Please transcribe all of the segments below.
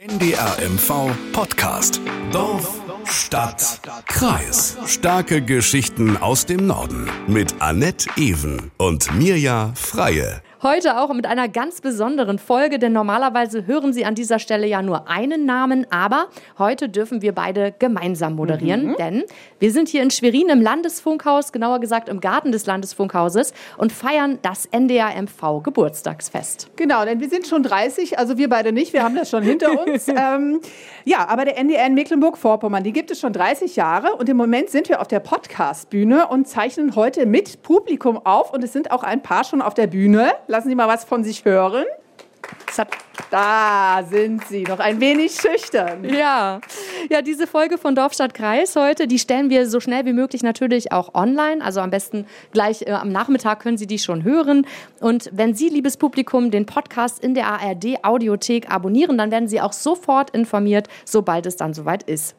NDR MV Podcast. Dorf, Stadt, Kreis. Starke Geschichten aus dem Norden. Mit Annette Ewen und Mirja Freie. Heute auch mit einer ganz besonderen Folge, denn normalerweise hören Sie an dieser Stelle ja nur einen Namen, aber heute dürfen wir beide gemeinsam moderieren, mhm. denn wir sind hier in Schwerin im Landesfunkhaus, genauer gesagt im Garten des Landesfunkhauses und feiern das NDR-MV Geburtstagsfest. Genau, denn wir sind schon 30, also wir beide nicht, wir haben das schon hinter uns. ähm, ja, aber der NDR in Mecklenburg-Vorpommern, die gibt es schon 30 Jahre und im Moment sind wir auf der Podcast-Bühne und zeichnen heute mit Publikum auf und es sind auch ein paar schon auf der Bühne. Lassen Sie mal was von sich hören. Da sind Sie, noch ein wenig schüchtern. Ja. ja, diese Folge von Dorfstadt Kreis heute, die stellen wir so schnell wie möglich natürlich auch online. Also am besten gleich äh, am Nachmittag können Sie die schon hören. Und wenn Sie, liebes Publikum, den Podcast in der ARD Audiothek abonnieren, dann werden Sie auch sofort informiert, sobald es dann soweit ist.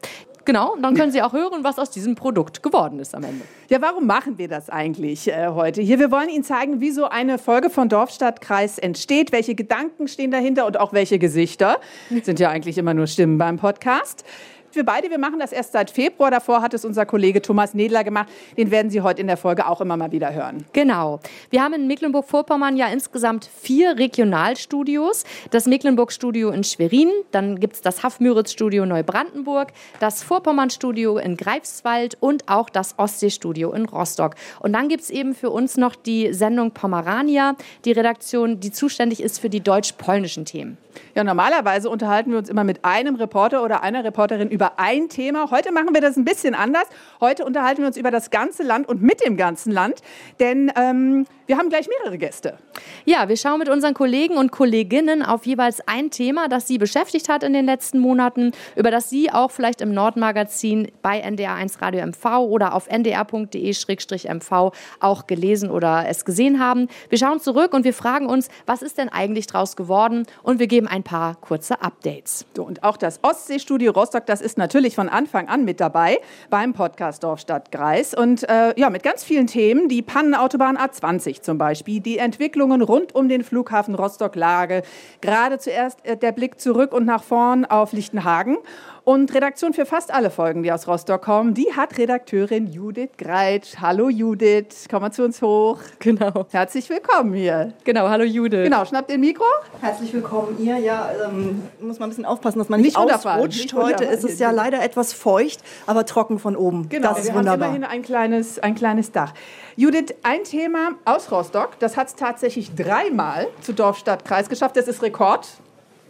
Genau, und dann können Sie auch hören, was aus diesem Produkt geworden ist am Ende. Ja, warum machen wir das eigentlich äh, heute hier? Wir wollen Ihnen zeigen, wie so eine Folge von Dorfstadtkreis entsteht, welche Gedanken stehen dahinter und auch welche Gesichter. Sind ja eigentlich immer nur Stimmen beim Podcast. Wir beide, wir machen das erst seit Februar. Davor hat es unser Kollege Thomas Nedler gemacht. Den werden Sie heute in der Folge auch immer mal wieder hören. Genau. Wir haben in Mecklenburg-Vorpommern ja insgesamt vier Regionalstudios. Das Mecklenburg-Studio in Schwerin, dann gibt es das Haff-Müritz-Studio Neubrandenburg, das Vorpommern-Studio in Greifswald und auch das Ostsee-Studio in Rostock. Und dann gibt es eben für uns noch die Sendung Pomerania, die Redaktion, die zuständig ist für die deutsch-polnischen Themen. Ja, normalerweise unterhalten wir uns immer mit einem Reporter oder einer Reporterin über ein Thema. Heute machen wir das ein bisschen anders. Heute unterhalten wir uns über das ganze Land und mit dem ganzen Land, denn ähm, wir haben gleich mehrere Gäste. Ja, wir schauen mit unseren Kollegen und Kolleginnen auf jeweils ein Thema, das sie beschäftigt hat in den letzten Monaten, über das sie auch vielleicht im Nordmagazin bei NDR1 Radio MV oder auf ndr.de-mv auch gelesen oder es gesehen haben. Wir schauen zurück und wir fragen uns, was ist denn eigentlich draus geworden? Und wir geben ein paar kurze Updates. So, und auch das Ostseestudio Rostock, das ist natürlich von Anfang an mit dabei beim Podcast Dorf Stadt Kreis. Und äh, ja, mit ganz vielen Themen, die Pannenautobahn A20 zum Beispiel, die Entwicklungen rund um den Flughafen Rostock-Lage, gerade zuerst äh, der Blick zurück und nach vorn auf Lichtenhagen und Redaktion für fast alle Folgen, die aus Rostock kommen, die hat Redakteurin Judith Greitsch. Hallo Judith, komm mal zu uns hoch. Genau. Herzlich willkommen hier. Genau, hallo Judith. Genau, schnappt ihr Mikro. Herzlich willkommen ihr. Ja, ähm, muss man ein bisschen aufpassen, dass man nicht, nicht ausrutscht. Heute ist es ja leider etwas feucht, aber trocken von oben. Genau, das ist wir wunderbar. haben immerhin ein kleines, ein kleines Dach. Judith, ein Thema aus Rostock, das hat es tatsächlich dreimal zu Dorf, Stadt, Kreis geschafft. Das ist Rekord.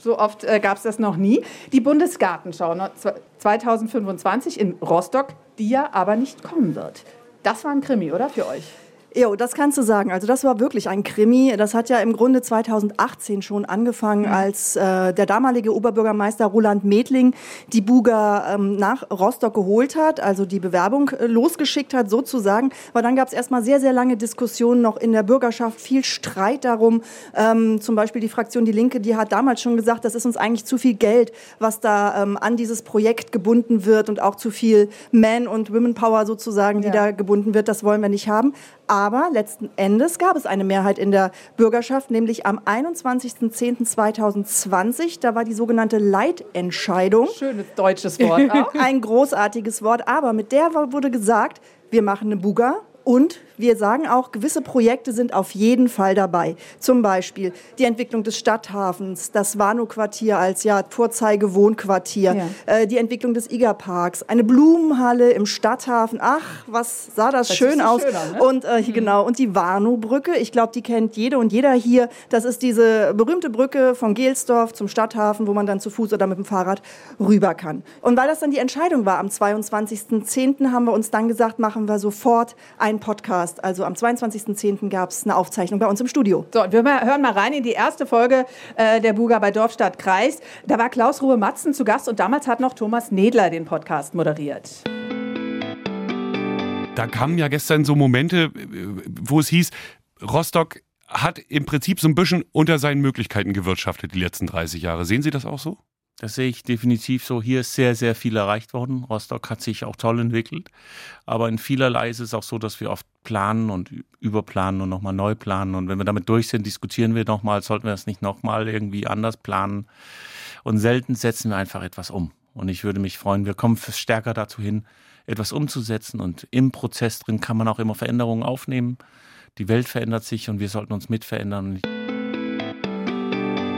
So oft äh, gab es das noch nie. Die Bundesgartenschau 2025 in Rostock, die ja aber nicht kommen wird. Das war ein Krimi, oder für euch? Jo, das kannst du sagen. Also das war wirklich ein Krimi. Das hat ja im Grunde 2018 schon angefangen, mhm. als äh, der damalige Oberbürgermeister Roland Medling die Buga ähm, nach Rostock geholt hat, also die Bewerbung äh, losgeschickt hat sozusagen. Aber dann gab es erstmal sehr, sehr lange Diskussionen noch in der Bürgerschaft, viel Streit darum. Ähm, zum Beispiel die Fraktion Die Linke, die hat damals schon gesagt, das ist uns eigentlich zu viel Geld, was da ähm, an dieses Projekt gebunden wird und auch zu viel Man- und Women-Power sozusagen, die ja. da gebunden wird. Das wollen wir nicht haben. Aber letzten Endes gab es eine Mehrheit in der Bürgerschaft, nämlich am 21.10.2020. Da war die sogenannte Leitentscheidung. Schönes deutsches Wort auch. Ein großartiges Wort. Aber mit der wurde gesagt, wir machen eine Buga und wir sagen auch, gewisse Projekte sind auf jeden Fall dabei. Zum Beispiel die Entwicklung des Stadthafens, das Warnow-Quartier als ja, Vorzeigewohnquartier, ja. äh, die Entwicklung des Iger-Parks, eine Blumenhalle im Stadthafen. Ach, was sah das, das schön so aus. Schöner, ne? Und äh, mhm. genau, und die Warnow-Brücke, ich glaube, die kennt jede und jeder hier. Das ist diese berühmte Brücke von Gelsdorf zum Stadthafen, wo man dann zu Fuß oder mit dem Fahrrad rüber kann. Und weil das dann die Entscheidung war, am 22.10. haben wir uns dann gesagt, machen wir sofort einen Podcast Podcast. Also am 22.10. gab es eine Aufzeichnung bei uns im Studio. So, wir hören mal rein in die erste Folge äh, der Buga bei Dorfstadt Kreis. Da war Klaus Ruhe Matzen zu Gast und damals hat noch Thomas Nedler den Podcast moderiert. Da kamen ja gestern so Momente, wo es hieß, Rostock hat im Prinzip so ein bisschen unter seinen Möglichkeiten gewirtschaftet die letzten 30 Jahre. Sehen Sie das auch so? Das sehe ich definitiv so. Hier ist sehr, sehr viel erreicht worden. Rostock hat sich auch toll entwickelt. Aber in vielerlei ist es auch so, dass wir oft planen und überplanen und nochmal neu planen. Und wenn wir damit durch sind, diskutieren wir nochmal, sollten wir das nicht nochmal irgendwie anders planen. Und selten setzen wir einfach etwas um. Und ich würde mich freuen, wir kommen stärker dazu hin, etwas umzusetzen. Und im Prozess drin kann man auch immer Veränderungen aufnehmen. Die Welt verändert sich und wir sollten uns mit verändern.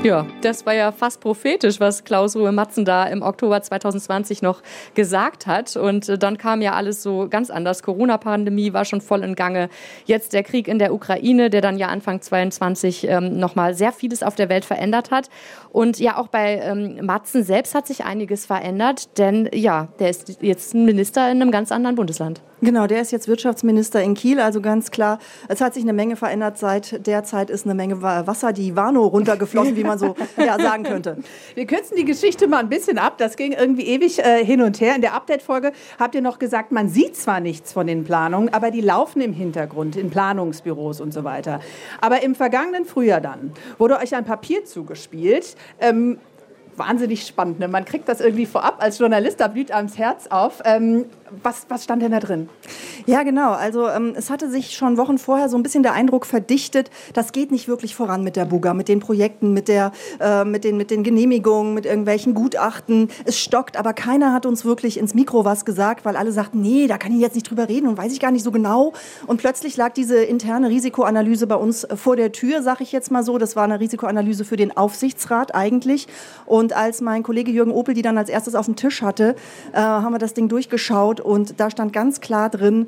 Ja, das war ja fast prophetisch, was Klaus Ruhe Matzen da im Oktober 2020 noch gesagt hat. Und äh, dann kam ja alles so ganz anders. Corona-Pandemie war schon voll in Gange. Jetzt der Krieg in der Ukraine, der dann ja Anfang 22 ähm, nochmal sehr vieles auf der Welt verändert hat. Und ja, auch bei ähm, Matzen selbst hat sich einiges verändert, denn ja, der ist jetzt ein Minister in einem ganz anderen Bundesland. Genau, der ist jetzt Wirtschaftsminister in Kiel, also ganz klar, es hat sich eine Menge verändert. Seit der Zeit ist eine Menge Wasser die Warnow runtergeflossen, wie man so ja, sagen könnte. Wir kürzen die Geschichte mal ein bisschen ab. Das ging irgendwie ewig äh, hin und her. In der Update-Folge habt ihr noch gesagt, man sieht zwar nichts von den Planungen, aber die laufen im Hintergrund, in Planungsbüros und so weiter. Aber im vergangenen Frühjahr dann wurde euch ein Papier zugespielt. Ähm, wahnsinnig spannend. Ne? Man kriegt das irgendwie vorab als Journalist, da blüht einem das Herz auf. Ähm, was, was stand denn da drin? Ja, genau. Also ähm, es hatte sich schon Wochen vorher so ein bisschen der Eindruck verdichtet, das geht nicht wirklich voran mit der Buga, mit den Projekten, mit, der, äh, mit, den, mit den Genehmigungen, mit irgendwelchen Gutachten. Es stockt, aber keiner hat uns wirklich ins Mikro was gesagt, weil alle sagten, nee, da kann ich jetzt nicht drüber reden und weiß ich gar nicht so genau. Und plötzlich lag diese interne Risikoanalyse bei uns vor der Tür, sag ich jetzt mal so. Das war eine Risikoanalyse für den Aufsichtsrat eigentlich. Und als mein Kollege Jürgen Opel die dann als erstes auf dem Tisch hatte, äh, haben wir das Ding durchgeschaut und da stand ganz klar drin,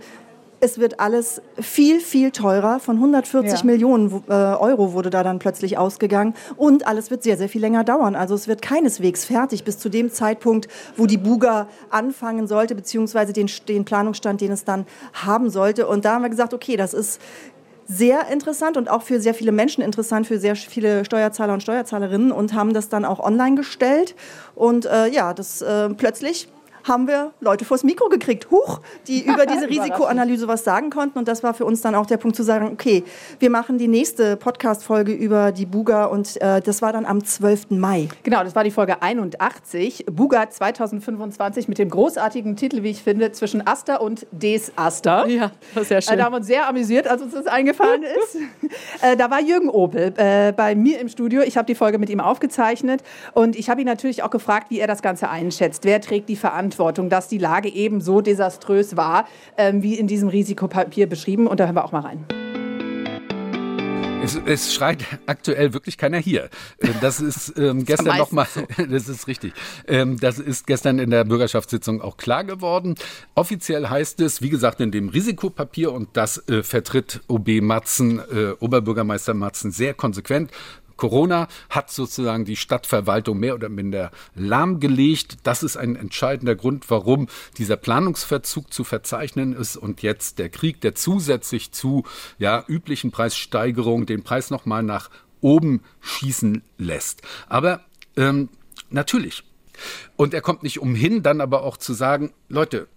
es wird alles viel, viel teurer. Von 140 ja. Millionen äh, Euro wurde da dann plötzlich ausgegangen. Und alles wird sehr, sehr viel länger dauern. Also es wird keineswegs fertig bis zu dem Zeitpunkt, wo die Buga anfangen sollte, beziehungsweise den, den Planungsstand, den es dann haben sollte. Und da haben wir gesagt, okay, das ist sehr interessant und auch für sehr viele Menschen interessant, für sehr viele Steuerzahler und Steuerzahlerinnen und haben das dann auch online gestellt. Und äh, ja, das äh, plötzlich haben wir Leute vors Mikro gekriegt, huch, die über diese Risikoanalyse was sagen konnten. Und das war für uns dann auch der Punkt zu sagen, okay, wir machen die nächste Podcast-Folge über die Buga und äh, das war dann am 12. Mai. Genau, das war die Folge 81, Buga 2025 mit dem großartigen Titel, wie ich finde, zwischen Asta und Des Asta. Ja, das ist sehr schön. Äh, da haben wir uns sehr amüsiert, als uns das eingefallen ist. äh, da war Jürgen Opel äh, bei mir im Studio. Ich habe die Folge mit ihm aufgezeichnet und ich habe ihn natürlich auch gefragt, wie er das Ganze einschätzt. Wer trägt die Verantwortung? Verantwortung, dass die Lage eben so desaströs war, ähm, wie in diesem Risikopapier beschrieben. Und da hören wir auch mal rein. Es, es, schreit aktuell wirklich keiner hier. Äh, das ist ähm, gestern nochmal, das ist richtig. Ähm, das ist gestern in der Bürgerschaftssitzung auch klar geworden. Offiziell heißt es, wie gesagt, in dem Risikopapier und das äh, vertritt OB Matzen, äh, Oberbürgermeister Matzen sehr konsequent. Corona hat sozusagen die Stadtverwaltung mehr oder minder lahmgelegt. Das ist ein entscheidender Grund, warum dieser Planungsverzug zu verzeichnen ist und jetzt der Krieg, der zusätzlich zu ja, üblichen Preissteigerungen den Preis nochmal nach oben schießen lässt. Aber ähm, natürlich. Und er kommt nicht umhin, dann aber auch zu sagen, Leute,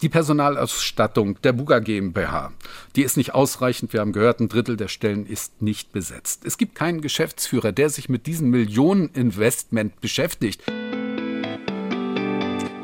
die Personalausstattung der Buga GmbH, die ist nicht ausreichend. Wir haben gehört, ein Drittel der Stellen ist nicht besetzt. Es gibt keinen Geschäftsführer, der sich mit diesem Millioneninvestment beschäftigt.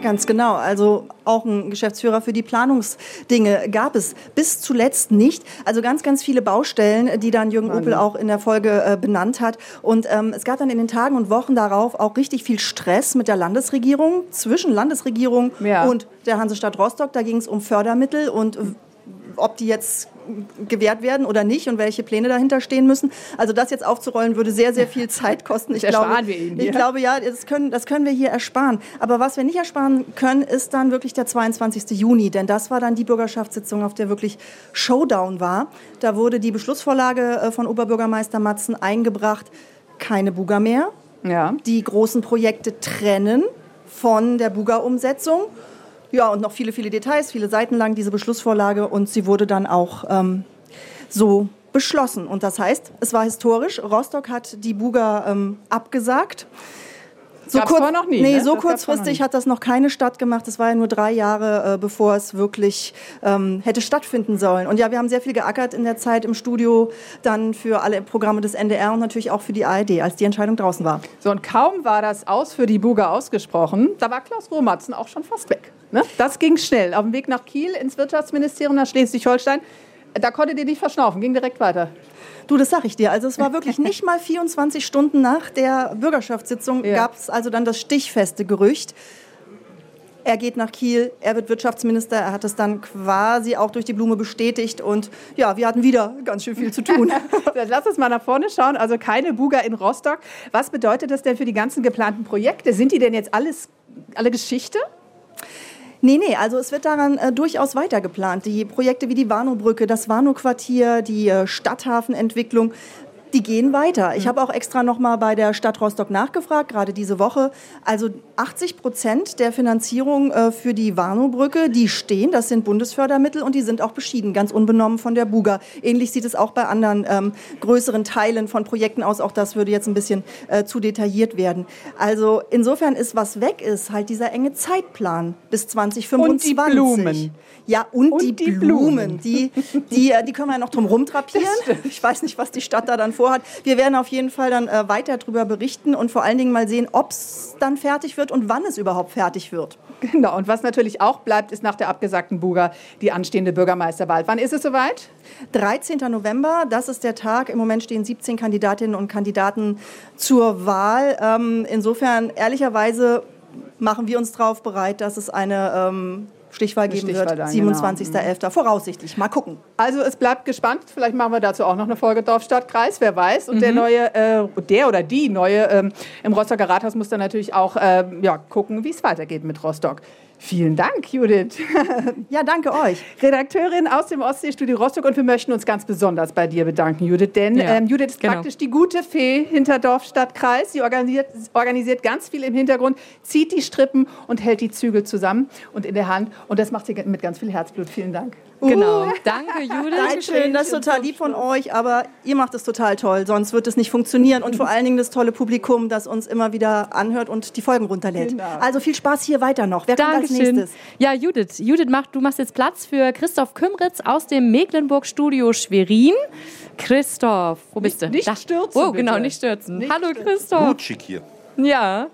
Ganz genau. Also auch ein Geschäftsführer für die Planungsdinge gab es bis zuletzt nicht. Also ganz, ganz viele Baustellen, die dann Jürgen Opel auch in der Folge äh, benannt hat. Und ähm, es gab dann in den Tagen und Wochen darauf auch richtig viel Stress mit der Landesregierung, zwischen Landesregierung ja. und der Hansestadt Rostock. Da ging es um Fördermittel und ob die jetzt gewährt werden oder nicht und welche Pläne dahinter stehen müssen. Also das jetzt aufzurollen würde sehr, sehr viel Zeit kosten. Ich glaube, wir Ihnen ich glaube, ja, das können, das können wir hier ersparen. Aber was wir nicht ersparen können, ist dann wirklich der 22. Juni, denn das war dann die Bürgerschaftssitzung, auf der wirklich Showdown war. Da wurde die Beschlussvorlage äh, von Oberbürgermeister Matzen eingebracht, keine Buga mehr. Ja. Die großen Projekte trennen von der Buga-Umsetzung. Ja, und noch viele, viele Details, viele Seiten lang diese Beschlussvorlage und sie wurde dann auch ähm, so beschlossen. Und das heißt, es war historisch. Rostock hat die Buga ähm, abgesagt. So Gab's kurz, noch nie. Nee, ne? so das kurzfristig hat das noch keine Stadt gemacht. Das war ja nur drei Jahre, äh, bevor es wirklich ähm, hätte stattfinden sollen. Und ja, wir haben sehr viel geackert in der Zeit im Studio, dann für alle Programme des NDR und natürlich auch für die ARD, als die Entscheidung draußen war. So, und kaum war das aus für die Buga ausgesprochen, da war Klaus Romatzen auch schon fast weg. Ne? Das ging schnell. Auf dem Weg nach Kiel ins Wirtschaftsministerium nach Schleswig-Holstein da konntet ihr nicht verschnaufen, ging direkt weiter. Du, das sag ich dir. Also es war wirklich nicht mal 24 Stunden nach der Bürgerschaftssitzung ja. gab es also dann das stichfeste Gerücht. Er geht nach Kiel, er wird Wirtschaftsminister, er hat es dann quasi auch durch die Blume bestätigt und ja, wir hatten wieder ganz schön viel zu tun. Lass uns mal nach vorne schauen, also keine Buga in Rostock. Was bedeutet das denn für die ganzen geplanten Projekte? Sind die denn jetzt alles, alle Geschichte? Nee, nee, also es wird daran äh, durchaus weiter geplant. Die Projekte wie die Warnow-Brücke, das Warnow-Quartier, die äh, Stadthafenentwicklung, die gehen weiter. Ich mhm. habe auch extra noch mal bei der Stadt Rostock nachgefragt, gerade diese Woche. Also 80 Prozent der Finanzierung äh, für die Warnow-Brücke, die stehen, das sind Bundesfördermittel und die sind auch beschieden, ganz unbenommen von der Buga. Ähnlich sieht es auch bei anderen ähm, größeren Teilen von Projekten aus. Auch das würde jetzt ein bisschen äh, zu detailliert werden. Also insofern ist, was weg ist, halt dieser enge Zeitplan bis 2025. Und die Blumen. Ja, und, und die, die, Blumen. Blumen. Die, die, äh, die können wir ja noch drum rumtrapieren. Ich weiß nicht, was die Stadt da dann vorhat. Wir werden auf jeden Fall dann äh, weiter darüber berichten und vor allen Dingen mal sehen, ob es dann fertig wird und wann es überhaupt fertig wird. Genau, und was natürlich auch bleibt, ist nach der abgesagten Buga die anstehende Bürgermeisterwahl. Wann ist es soweit? 13. November, das ist der Tag. Im Moment stehen 17 Kandidatinnen und Kandidaten zur Wahl. Ähm, insofern, ehrlicherweise, machen wir uns darauf bereit, dass es eine ähm, Stichwahl geben Stichwahl wird. 27.11. Genau. Voraussichtlich. Mal gucken. Also es bleibt gespannt. Vielleicht machen wir dazu auch noch eine Folge Dorfstadtkreis, wer weiß. Und mhm. der neue, äh, der oder die neue ähm, im Rostocker Rathaus muss dann natürlich auch äh, ja, gucken, wie es weitergeht mit Rostock. Vielen Dank, Judith. Ja, danke euch. Redakteurin aus dem Ostseestudio Rostock und wir möchten uns ganz besonders bei dir bedanken, Judith, denn ja, ähm, Judith ist genau. praktisch die gute Fee hinter Dorfstadtkreis. Sie organisiert, organisiert ganz viel im Hintergrund, zieht die Strippen und hält die Zügel zusammen und in der Hand und das macht sie mit ganz viel Herzblut. Vielen Dank. Genau. Uh. Danke, Judith. Dankeschön, das ist total lieb von euch, aber ihr macht es total toll, sonst wird es nicht funktionieren. Und vor allen Dingen das tolle Publikum, das uns immer wieder anhört und die Folgen runterlädt. Genau. Also viel Spaß hier weiter noch. Wer Dankeschön. kommt als nächstes? Ja, Judith. Judith, mach, du machst jetzt Platz für Christoph Kümritz aus dem Mecklenburg-Studio Schwerin. Christoph, wo bist du? Nicht, nicht stürzen. Oh, genau, nicht stürzen. Nicht Hallo, Christoph. Gut schick hier. Ja.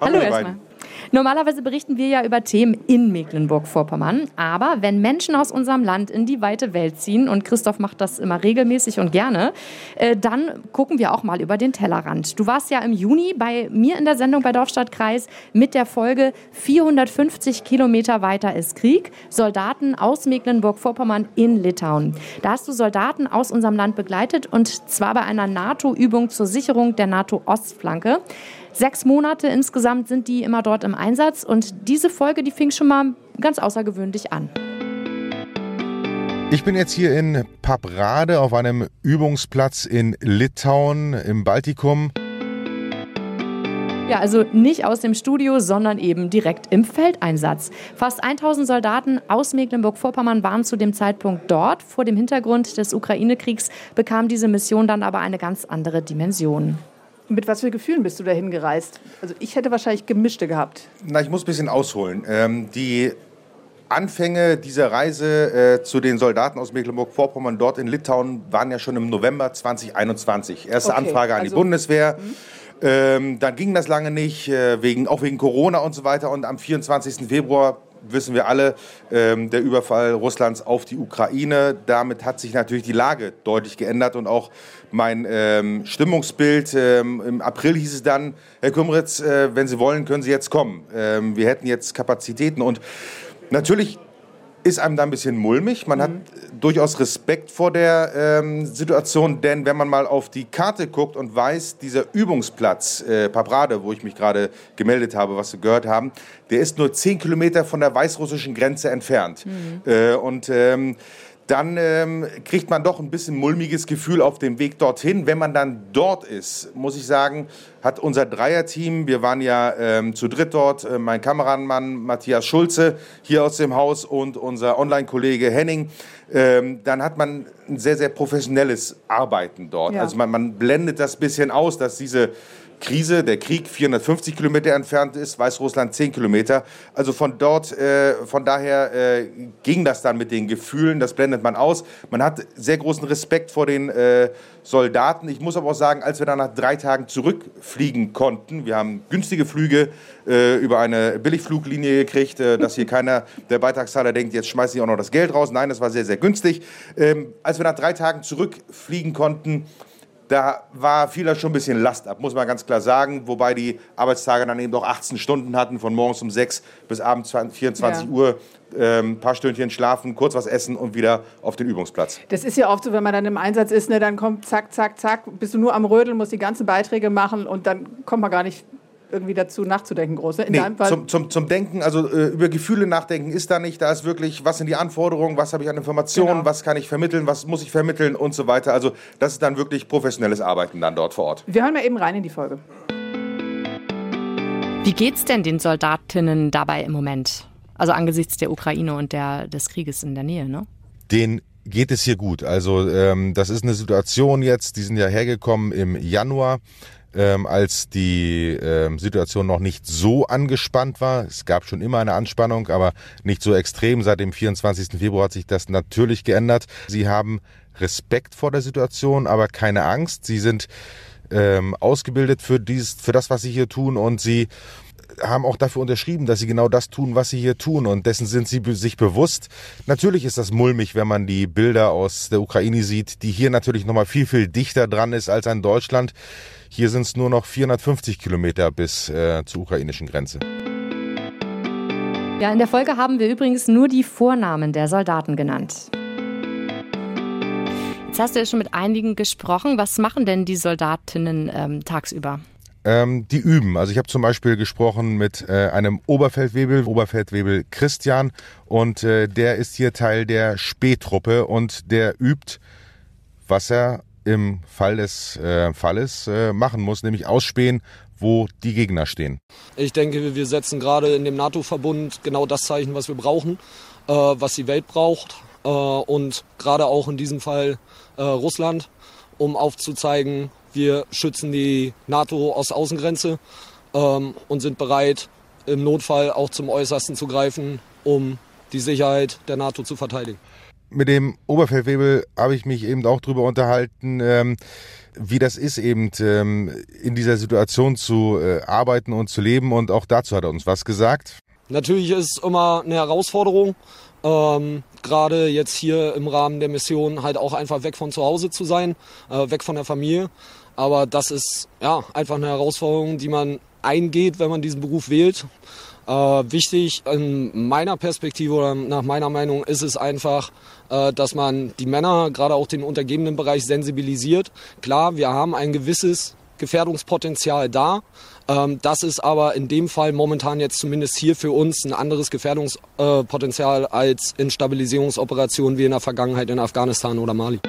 Hallo, Hallo erstmal. Normalerweise berichten wir ja über Themen in Mecklenburg-Vorpommern. Aber wenn Menschen aus unserem Land in die weite Welt ziehen, und Christoph macht das immer regelmäßig und gerne, äh, dann gucken wir auch mal über den Tellerrand. Du warst ja im Juni bei mir in der Sendung bei Dorfstadtkreis mit der Folge 450 Kilometer weiter ist Krieg. Soldaten aus Mecklenburg-Vorpommern in Litauen. Da hast du Soldaten aus unserem Land begleitet und zwar bei einer NATO-Übung zur Sicherung der NATO-Ostflanke. Sechs Monate insgesamt sind die immer dort im Einsatz und diese Folge, die fing schon mal ganz außergewöhnlich an. Ich bin jetzt hier in Paprade auf einem Übungsplatz in Litauen im Baltikum. Ja, also nicht aus dem Studio, sondern eben direkt im Feldeinsatz. Fast 1000 Soldaten aus Mecklenburg-Vorpommern waren zu dem Zeitpunkt dort. Vor dem Hintergrund des Ukraine-Kriegs bekam diese Mission dann aber eine ganz andere Dimension. Mit was für Gefühlen bist du dahin gereist? Also ich hätte wahrscheinlich gemischte gehabt. Na, ich muss ein bisschen ausholen. Ähm, die Anfänge dieser Reise äh, zu den Soldaten aus Mecklenburg-Vorpommern dort in Litauen waren ja schon im November 2021. Erste okay, Anfrage an also, die Bundeswehr. Mh. Ähm, dann ging das lange nicht, äh, wegen, auch wegen Corona und so weiter. Und am 24. Februar wissen wir alle, ähm, der Überfall Russlands auf die Ukraine. Damit hat sich natürlich die Lage deutlich geändert und auch mein ähm, Stimmungsbild. Ähm, Im April hieß es dann, Herr Kümritz, äh, wenn Sie wollen, können Sie jetzt kommen. Ähm, wir hätten jetzt Kapazitäten und natürlich ist einem da ein bisschen mulmig. Man mhm. hat durchaus Respekt vor der ähm, Situation, denn wenn man mal auf die Karte guckt und weiß, dieser Übungsplatz äh, Paprade, wo ich mich gerade gemeldet habe, was Sie gehört haben, der ist nur zehn Kilometer von der weißrussischen Grenze entfernt. Mhm. Äh, und ähm, dann ähm, kriegt man doch ein bisschen mulmiges Gefühl auf dem Weg dorthin. Wenn man dann dort ist, muss ich sagen, hat unser Dreierteam, wir waren ja ähm, zu dritt dort, äh, mein Kameramann Matthias Schulze hier aus dem Haus und unser Online-Kollege Henning, ähm, dann hat man ein sehr, sehr professionelles Arbeiten dort. Ja. Also man, man blendet das bisschen aus, dass diese Krise, der Krieg 450 Kilometer entfernt ist, Weißrussland 10 Kilometer. Also von dort, äh, von daher äh, ging das dann mit den Gefühlen, das blendet man aus. Man hat sehr großen Respekt vor den äh, Soldaten. Ich muss aber auch sagen, als wir dann nach drei Tagen zurückfliegen konnten, wir haben günstige Flüge äh, über eine Billigfluglinie gekriegt, äh, dass hier keiner der Beitragszahler denkt, jetzt schmeiße ich auch noch das Geld raus. Nein, das war sehr, sehr günstig. Ähm, als wir nach drei Tagen zurückfliegen konnten, da war vieler schon ein bisschen Last ab, muss man ganz klar sagen. Wobei die Arbeitstage dann eben doch 18 Stunden hatten, von morgens um 6 bis abends 24 ja. Uhr. Ein ähm, paar Stündchen schlafen, kurz was essen und wieder auf den Übungsplatz. Das ist ja oft so, wenn man dann im Einsatz ist, ne, dann kommt zack, zack, zack, bist du nur am Rödeln, musst die ganzen Beiträge machen und dann kommt man gar nicht irgendwie dazu nachzudenken, große. In nee, zum, zum, zum Denken, also äh, über Gefühle nachdenken ist da nicht. Da ist wirklich, was sind die Anforderungen, was habe ich an Informationen, genau. was kann ich vermitteln, was muss ich vermitteln und so weiter. Also das ist dann wirklich professionelles Arbeiten dann dort vor Ort. Wir hören mal eben rein in die Folge. Wie geht's denn den Soldatinnen dabei im Moment? Also angesichts der Ukraine und der, des Krieges in der Nähe, ne? Den geht es hier gut. Also ähm, das ist eine Situation jetzt, die sind ja hergekommen im Januar ähm, als die ähm, Situation noch nicht so angespannt war. Es gab schon immer eine Anspannung, aber nicht so extrem. Seit dem 24. Februar hat sich das natürlich geändert. Sie haben Respekt vor der Situation, aber keine Angst. Sie sind ähm, ausgebildet für, dies, für das, was sie hier tun und sie haben auch dafür unterschrieben, dass sie genau das tun, was sie hier tun und dessen sind sie sich bewusst. Natürlich ist das mulmig, wenn man die Bilder aus der Ukraine sieht, die hier natürlich nochmal viel, viel dichter dran ist als an Deutschland. Hier sind es nur noch 450 Kilometer bis äh, zur ukrainischen Grenze. Ja, in der Folge haben wir übrigens nur die Vornamen der Soldaten genannt. Jetzt hast du ja schon mit einigen gesprochen. Was machen denn die Soldatinnen ähm, tagsüber? Ähm, die üben. Also ich habe zum Beispiel gesprochen mit äh, einem Oberfeldwebel, Oberfeldwebel Christian, und äh, der ist hier Teil der Spähtruppe und der übt, was er im Fall des äh, Falles äh, machen muss, nämlich ausspähen, wo die Gegner stehen. Ich denke, wir setzen gerade in dem NATO-Verbund genau das Zeichen, was wir brauchen, äh, was die Welt braucht äh, und gerade auch in diesem Fall äh, Russland, um aufzuzeigen, wir schützen die NATO-Ostaußengrenze ähm, und sind bereit, im Notfall auch zum Äußersten zu greifen, um die Sicherheit der NATO zu verteidigen mit dem Oberfeldwebel habe ich mich eben auch darüber unterhalten, ähm, wie das ist, eben ähm, in dieser Situation zu äh, arbeiten und zu leben. Und auch dazu hat er uns was gesagt. Natürlich ist es immer eine Herausforderung, ähm, gerade jetzt hier im Rahmen der Mission halt auch einfach weg von zu Hause zu sein, äh, weg von der Familie. Aber das ist ja einfach eine Herausforderung, die man eingeht, wenn man diesen Beruf wählt. Äh, wichtig in meiner Perspektive oder nach meiner Meinung ist es einfach, äh, dass man die Männer, gerade auch den untergebenen Bereich, sensibilisiert. Klar, wir haben ein gewisses Gefährdungspotenzial da. Ähm, das ist aber in dem Fall momentan jetzt zumindest hier für uns ein anderes Gefährdungspotenzial als in Stabilisierungsoperationen wie in der Vergangenheit in Afghanistan oder Mali.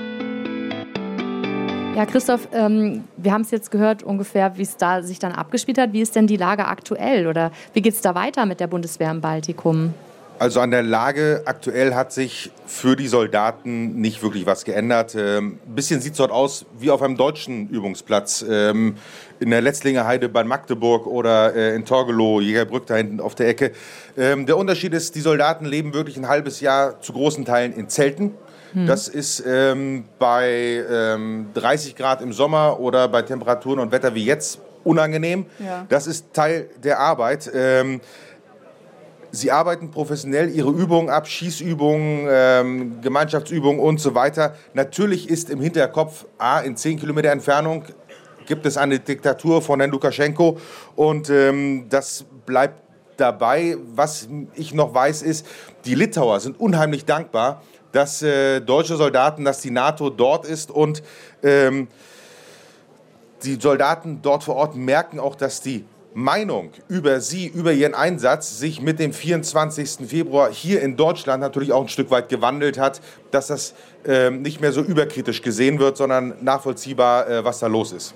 Ja, Christoph, ähm, wir haben es jetzt gehört ungefähr, wie es da sich dann abgespielt hat. Wie ist denn die Lage aktuell oder wie geht es da weiter mit der Bundeswehr im Baltikum? Also an der Lage aktuell hat sich für die Soldaten nicht wirklich was geändert. Ähm, ein bisschen sieht es dort aus wie auf einem deutschen Übungsplatz. Ähm, in der Letzlinger Heide bei Magdeburg oder äh, in Torgelow, Jägerbrück da hinten auf der Ecke. Ähm, der Unterschied ist, die Soldaten leben wirklich ein halbes Jahr zu großen Teilen in Zelten. Hm. Das ist ähm, bei ähm, 30 Grad im Sommer oder bei Temperaturen und Wetter wie jetzt unangenehm. Ja. Das ist Teil der Arbeit. Ähm, sie arbeiten professionell ihre Übungen ab, Schießübungen, ähm, Gemeinschaftsübungen und so weiter. Natürlich ist im Hinterkopf, A, in 10 Kilometer Entfernung gibt es eine Diktatur von Herrn Lukaschenko und ähm, das bleibt dabei. Was ich noch weiß, ist, die Litauer sind unheimlich dankbar, dass äh, deutsche Soldaten, dass die NATO dort ist und ähm, die Soldaten dort vor Ort merken auch, dass die Meinung über sie, über ihren Einsatz sich mit dem 24. Februar hier in Deutschland natürlich auch ein Stück weit gewandelt hat, dass das äh, nicht mehr so überkritisch gesehen wird, sondern nachvollziehbar, äh, was da los ist.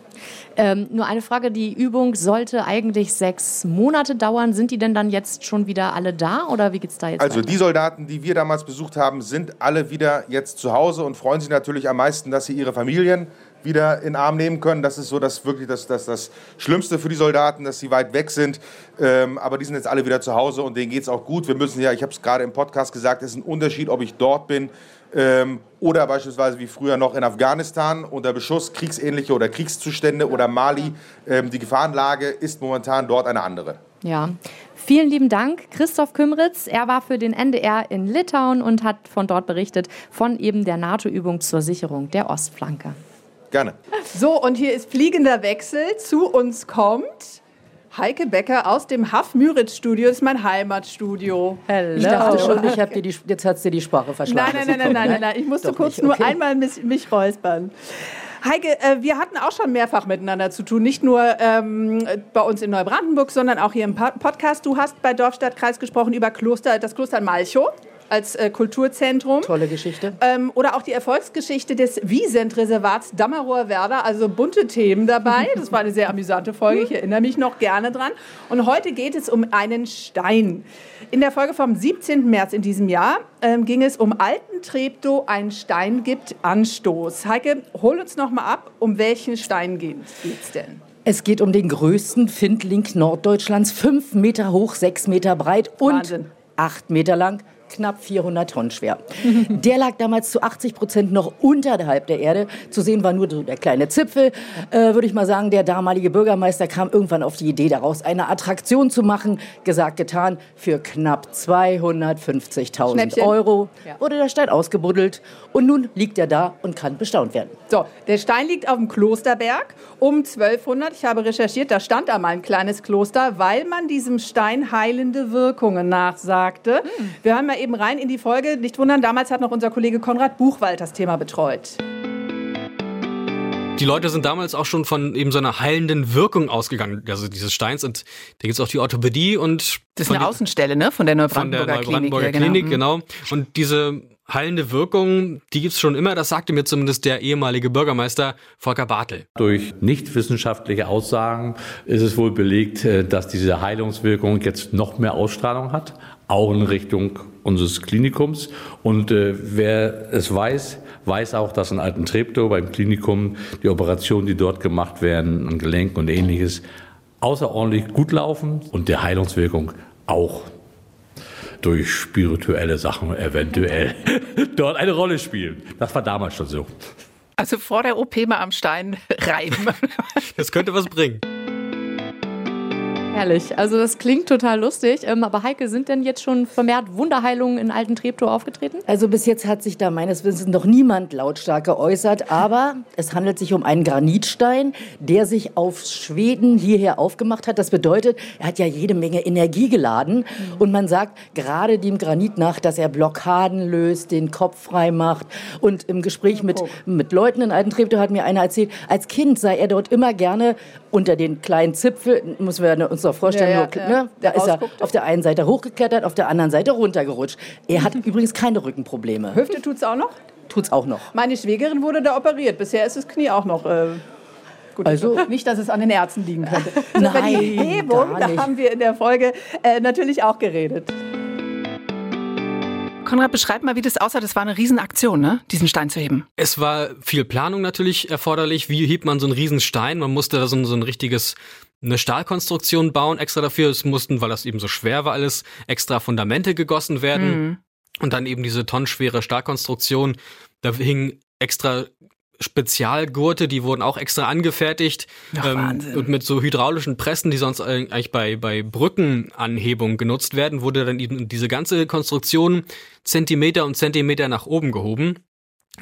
Ähm, nur eine Frage, die Übung sollte eigentlich sechs Monate dauern. Sind die denn dann jetzt schon wieder alle da oder wie geht es da jetzt Also weiter? die Soldaten, die wir damals besucht haben, sind alle wieder jetzt zu Hause und freuen sich natürlich am meisten, dass sie ihre Familien wieder in den Arm nehmen können. Das ist so das wirklich das, das, das Schlimmste für die Soldaten, dass sie weit weg sind. Ähm, aber die sind jetzt alle wieder zu Hause und denen geht es auch gut. Wir müssen ja, ich habe es gerade im Podcast gesagt, es ist ein Unterschied, ob ich dort bin ähm, oder beispielsweise wie früher noch in Afghanistan unter Beschuss, kriegsähnliche oder Kriegszustände oder Mali. Ähm, die Gefahrenlage ist momentan dort eine andere. Ja, vielen lieben Dank, Christoph Kümritz. Er war für den NDR in Litauen und hat von dort berichtet, von eben der NATO-Übung zur Sicherung der Ostflanke. Gerne. So, und hier ist fliegender Wechsel. Zu uns kommt Heike Becker aus dem Haff-Müritz-Studio. Das ist mein Heimatstudio. Hello. Ich dachte schon, ich hab dir die, jetzt hat sie die Sprache verschlagen. Nein, nein, nein, nein, nein, nein, Ich musste Doch kurz nicht, okay. nur einmal mich, mich räuspern. Heike, äh, wir hatten auch schon mehrfach miteinander zu tun, nicht nur ähm, bei uns in Neubrandenburg, sondern auch hier im Podcast. Du hast bei Dorfstadtkreis gesprochen über Kloster, das Kloster Malchow als äh, Kulturzentrum. Tolle Geschichte. Ähm, oder auch die Erfolgsgeschichte des Wiesent-Reservats Dammerower Werder, also bunte Themen dabei. Das war eine sehr amüsante Folge, ich erinnere mich noch gerne dran. Und heute geht es um einen Stein. In der Folge vom 17. März in diesem Jahr ähm, ging es um Alten Treptow, ein Stein gibt Anstoß. Heike, hol uns noch mal ab, um welchen Stein geht es denn? Es geht um den größten Findling Norddeutschlands, fünf Meter hoch, sechs Meter breit und Wahnsinn. acht Meter lang knapp 400 Tonnen schwer. Der lag damals zu 80 Prozent noch unterhalb der Erde. Zu sehen war nur der kleine Zipfel. Äh, Würde ich mal sagen, der damalige Bürgermeister kam irgendwann auf die Idee, daraus eine Attraktion zu machen. Gesagt, getan. Für knapp 250.000 Euro wurde der Stein ausgebuddelt. Und nun liegt er da und kann bestaunt werden. So, der Stein liegt auf dem Klosterberg um 1200. Ich habe recherchiert, da stand einmal ein kleines Kloster, weil man diesem Stein heilende Wirkungen nachsagte. Hm. Wir haben ja eben rein in die Folge. Nicht wundern, damals hat noch unser Kollege Konrad Buchwald das Thema betreut. Die Leute sind damals auch schon von eben so einer heilenden Wirkung ausgegangen, also dieses Steins. Und da gibt es auch die Orthopädie und. Das ist eine Außenstelle, ne? Von der Neubrandenburger, von der Neubrandenburger Klinik. Klinik genau. genau. Und diese heilende Wirkung, die gibt's schon immer, das sagte mir zumindest der ehemalige Bürgermeister Volker Bartel. Durch nicht wissenschaftliche Aussagen ist es wohl belegt, äh, dass diese Heilungswirkung jetzt noch mehr Ausstrahlung hat, auch in Richtung unseres Klinikums. Und äh, wer es weiß, weiß auch, dass in Alten Treptow beim Klinikum die Operationen, die dort gemacht werden, an Gelenken und ähnliches, außerordentlich gut laufen und der Heilungswirkung auch durch spirituelle Sachen eventuell dort eine Rolle spielen. Das war damals schon so. Also vor der OP mal am Stein reiben. Das könnte was bringen. Herrlich. Also das klingt total lustig. Ähm, aber Heike, sind denn jetzt schon vermehrt Wunderheilungen in Alten Treptow aufgetreten? Also bis jetzt hat sich da meines Wissens noch niemand lautstark geäußert. Aber es handelt sich um einen Granitstein, der sich auf Schweden hierher aufgemacht hat. Das bedeutet, er hat ja jede Menge Energie geladen. Mhm. Und man sagt gerade dem Granit nach, dass er Blockaden löst, den Kopf frei macht. Und im Gespräch mit, mit Leuten in Alten Treptow hat mir einer erzählt, als Kind sei er dort immer gerne unter den kleinen Zipfel, müssen wir uns doch vorstellen, ja, ja, nur, ne? da ist er auf der einen Seite hochgeklettert, auf der anderen Seite runtergerutscht. Er hat übrigens keine Rückenprobleme. Hüfte tut's auch noch? Tut's auch noch. Meine Schwägerin wurde da operiert. Bisher ist das Knie auch noch. Äh Gut, also nicht, dass es an den Ärzten liegen könnte. Nein, über die Hebung, da haben wir in der Folge äh, natürlich auch geredet. Konrad, beschreib mal, wie das aussah. Das war eine Riesenaktion, ne? diesen Stein zu heben. Es war viel Planung natürlich erforderlich. Wie hebt man so einen Riesenstein? Man musste da so ein, so ein richtiges eine Stahlkonstruktion bauen, extra dafür. Es mussten, weil das eben so schwer war alles, extra Fundamente gegossen werden. Mhm. Und dann eben diese tonnenschwere Stahlkonstruktion. Da hingen extra Spezialgurte, die wurden auch extra angefertigt Ach, ähm, und mit so hydraulischen Pressen, die sonst eigentlich bei, bei Brückenanhebung genutzt werden, wurde dann eben diese ganze Konstruktion Zentimeter und Zentimeter nach oben gehoben.